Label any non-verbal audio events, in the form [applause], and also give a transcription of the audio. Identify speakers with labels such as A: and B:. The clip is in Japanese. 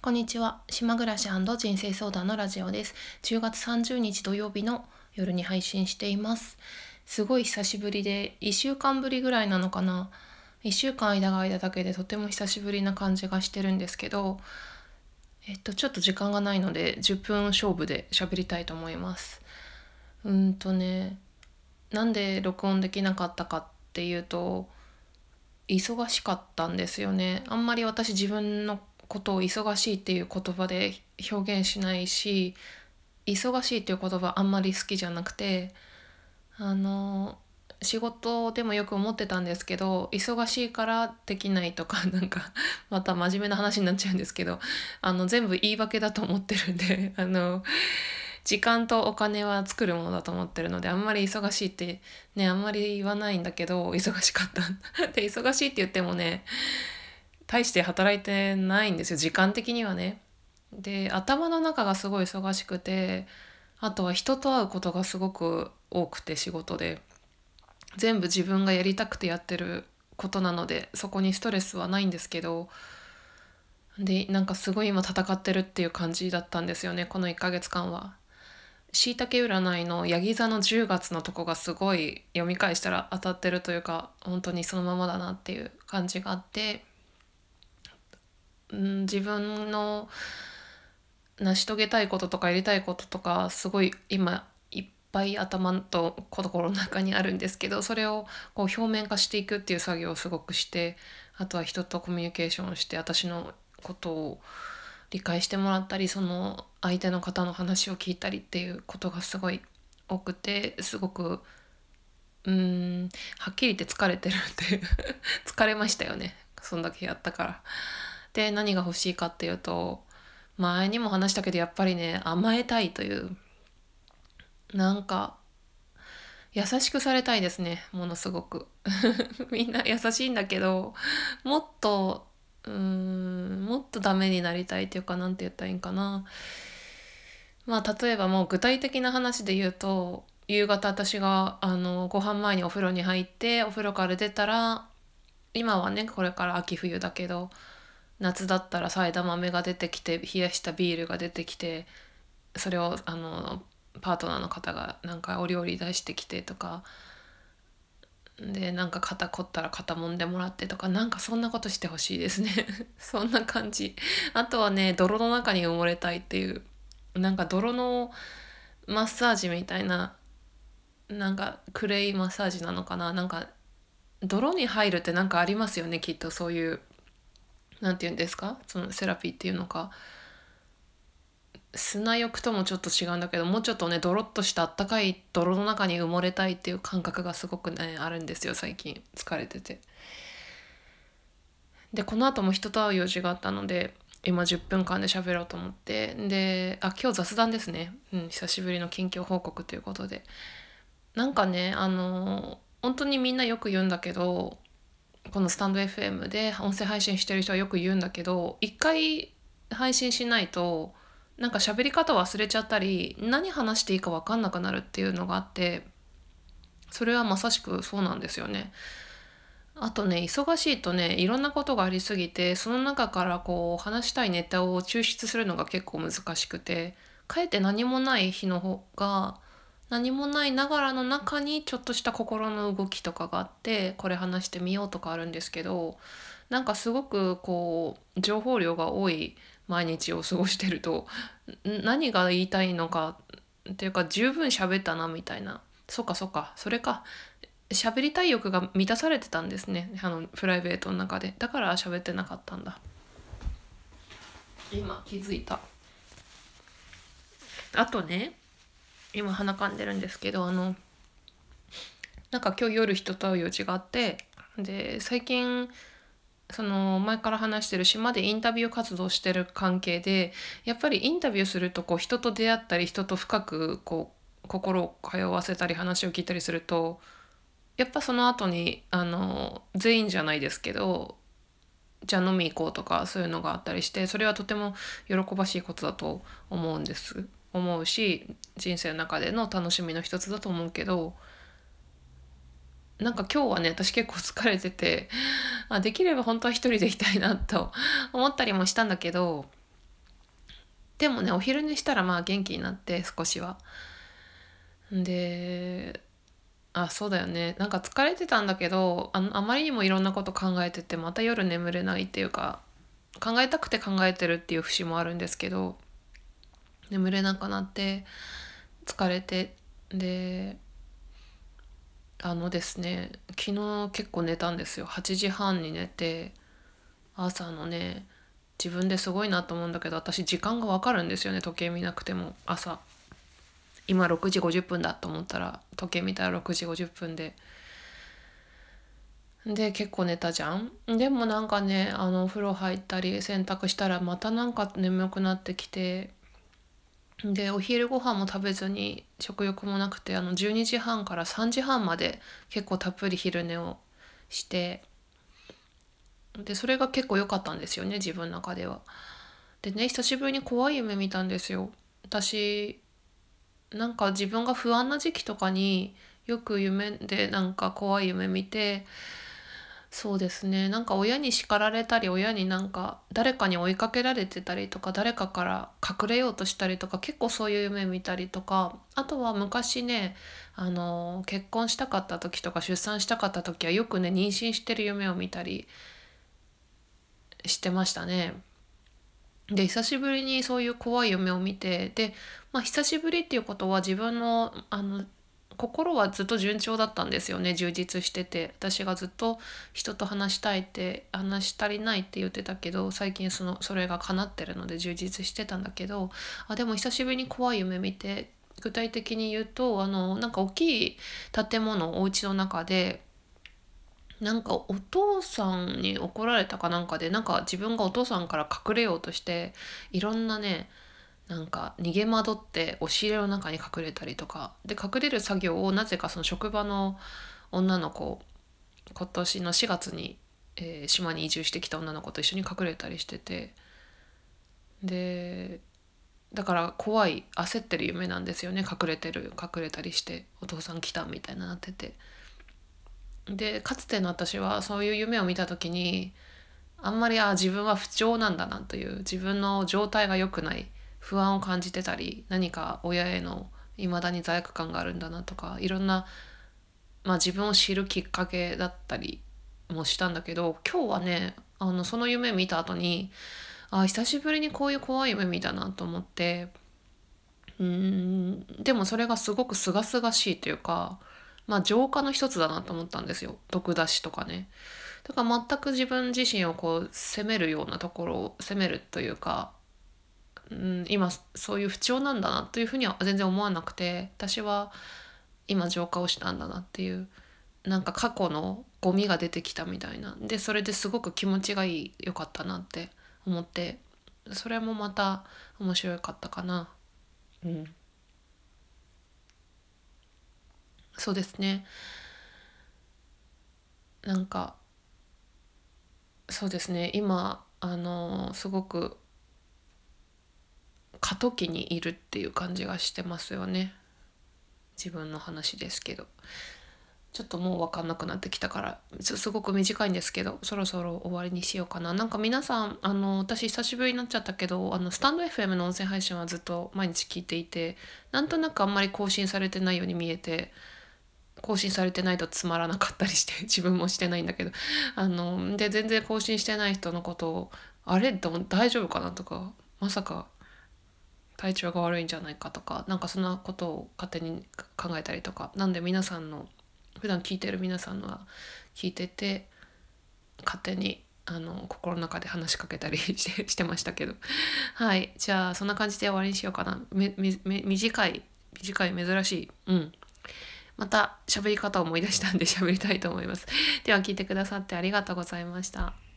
A: こんにちは。島暮らし人生相談のラジオです。10月30日土曜日の夜に配信しています。すごい久しぶりで、1週間ぶりぐらいなのかな。1週間間が間だけでとても久しぶりな感じがしてるんですけど、えっと、ちょっと時間がないので、10分勝負で喋りたいと思います。うんとね、なんで録音できなかったかっていうと、忙しかったんですよね。あんまり私自分のことを忙しいっていう言葉で表現しないし忙しいっていう言葉あんまり好きじゃなくてあの仕事でもよく思ってたんですけど忙しいからできないとか [laughs] なんかまた真面目な話になっちゃうんですけどあの全部言い訳だと思ってるんで [laughs] あの時間とお金は作るものだと思ってるのであんまり忙しいってねあんまり言わないんだけど忙しかった。[laughs] で忙しいって言ってもね大して働いてないんですよ時間的にはね。で頭の中がすごい忙しくてあとは人と会うことがすごく多くて仕事で全部自分がやりたくてやってることなのでそこにストレスはないんですけどでなんかすごい今戦ってるっていう感じだったんですよねこの1ヶ月間は。しいたけ占いのヤギ座の10月のとこがすごい読み返したら当たってるというか本当にそのままだなっていう感じがあってうん、自分の成し遂げたいこととかやりたいこととかすごい今いっぱい頭と心の中にあるんですけどそれをこう表面化していくっていう作業をすごくしてあとは人とコミュニケーションをして私のことを理解してもらったりその相手の方の話を聞いたりっていうことがすごい多くてすごくうんはっきり言って疲れてるっていう疲れましたよねそんだけやったから。で何が欲しいかっていうと前にも話したけどやっぱりね甘えたいというなんか優しくされたいですねものすごく。[laughs] みんな優しいんだけどもっとうーんもっとダメになりたいっていうか何て言ったらいいんかな。まあ例えばもう具体的な話で言うと夕方私があのご飯前にお風呂に入ってお風呂から出たら今はねこれから秋冬だけど夏だったらサイダー豆が出てきて冷やしたビールが出てきてそれをあのパートナーの方がなんかお料理出してきてとかでなんか肩凝ったら肩もんでもらってとかなんかそんなことしてほしいですね。[laughs] そんな感じ。あとはね泥の中に埋もれたいっていうなんか泥のマッサージみたいななんかクレイマッサージなのかな。なんか泥に入るって何かありますよねきっとそういう何て言うんですか？そのセラピーっていうのか。砂浴ともちょっと違うんだけどもうちょっとねドロッとしたあったかい泥の中に埋もれたいっていう感覚がすごくねあるんですよ最近。疲れてて。でこの後も人と会う用事があったので今10分間で喋ろうと思って。であ今日雑談ですね、うん、久しぶりの近況報告ということで。なんかねあの本当にみんなよく言うんだけどこのスタンド FM で音声配信してる人はよく言うんだけど一回配信しないとなんか喋り方忘れちゃったり何話していいか分かんなくなるっていうのがあってそれはまさしくそうなんですよね。あとね忙しいとねいろんなことがありすぎてその中からこう話したいネタを抽出するのが結構難しくてかえって何もない日の方が何もないながらの中にちょっとした心の動きとかがあってこれ話してみようとかあるんですけどなんかすごくこう情報量が多い毎日を過ごしてると何が言いたいのかっていうか十分喋ったなみたいな。そっかそっかそれか。喋りたい欲が満たされてたんですね。あのプライベートの中で。だから喋ってなかったんだ。今気づいた。あとね今鼻かんでるんですけどあのなんか今日夜人と会う用事があってで最近その前から話してる島でインタビュー活動してる関係でやっぱりインタビューするとこう人と出会ったり人と深くこう心を通わせたり話を聞いたりするとやっぱその後にあの全員じゃないですけどじゃあ飲み行こうとかそういうのがあったりしてそれはとても喜ばしいことだと思うんです。思うし人生の中での楽しみの一つだと思うけどなんか今日はね私結構疲れててあできれば本当は一人でいたいなと思ったりもしたんだけどでもねお昼寝したらまあ元気になって少しは。であそうだよねなんか疲れてたんだけどああまりにもいろんなこと考えててまた夜眠れないっていうか考えたくて考えてるっていう節もあるんですけど眠れなくなって疲れてであのですね昨日結構寝たんですよ。8時半に寝て朝のね自分ですごいなと思うんだけど私時間が分かるんですよね時計見なくても。朝。今6時50分だと思ったら時計見たら6時50分で。で結構寝たじゃん。でもなんかねあのお風呂入ったり洗濯したらまたなんか眠くなってきてでお昼ご飯も食べずに食欲もなくてあの12時半から3時半まで結構たっぷり昼寝をしてでそれが結構良かったんですよね自分の中では。でね久しぶりに怖い夢見たんですよ。私なんか自分が不安な時期とかによく夢でなんか怖い夢見てそうですねなんか親に叱られたり親になんか誰かに追いかけられてたりとか誰かから隠れようとしたりとか結構そういう夢見たりとかあとは昔ねあの結婚したかった時とか出産したかった時はよくね妊娠してる夢を見たりしてましたね。で久しぶりにそういう怖い夢を見てで、まあ、久しぶりっていうことは自分のあの心はずっと順調だったんですよね。充実してて。私がずっと人と話したいって話し足りないって言ってたけど最近そのそれが叶ってるので充実してたんだけどあでも久しぶりに怖い夢見て具体的に言うとあのなんか大きい建物お家の中でなんかお父さんに怒られたかなんかでなんか自分がお父さんから隠れようとしていろんなねなんか逃げ惑って押し入れの中に隠れたりとかで隠れる作業をなぜかその職場の女の子今年の4月に、えー、島に移住してきた女の子と一緒に隠れたりしててでだから怖い焦ってる夢なんですよね隠れてる隠れたりしてお父さん来たみたいななってて。でかつての私はそういう夢を見た時にあんまりあ自分は不調なんだなという自分の状態が良くない不安を感じてたり何か親への未だに罪悪感があるんだなとかいろんな、まあ、自分を知るきっかけだったりもしたんだけど今日はねあのその夢見た後にあ久しぶりにこういう怖い夢見たなと思ってうんでもそれがすごく清々しいというかまあ浄化の一つだなと思ったんですよ毒出しとかね。だから全く自分自身をこう責めるようなところを責めるというかうん、今そういう不調なんだなというふうには全然思わなくて私は今浄化をしたんだなっていうなんか過去のゴミが出てきたみたいな。でそれですごく気持ちがいい良かったなって思ってそれもまた面白かったかな。うん。そうですね。なんかそうですね。今あのすごく過渡期にいるっていう感じがしてますよね。自分の話ですけど。ちょっともう分かんなくなってきたからすごく短いんですけどそろそろ終わりにしようかな。なんか皆さんあの私久しぶりになっちゃったけどあのスタンド FM の音声配信はずっと毎日聞いていてなんとなくあんまり更新されてないように見えて更新されてないとつまらなかったりして [laughs] 自分もしてないんだけど。あので全然更新してない人のことをあれ？でも大丈夫かな？とかまさか体調が悪いんじゃないかとかなんかそんなことを勝手に考えたりとかなんで皆さんの普段聞いてる皆さんのは聞いてて勝手にあの心の中で話しかけたり [laughs] してしてましたけど。はい。じゃあそんな感じで終わりにしようかな。めめ短い短い珍しい。うん。また喋り方を思い出したんで喋りたいと思います。では聞いてくださってありがとうございました。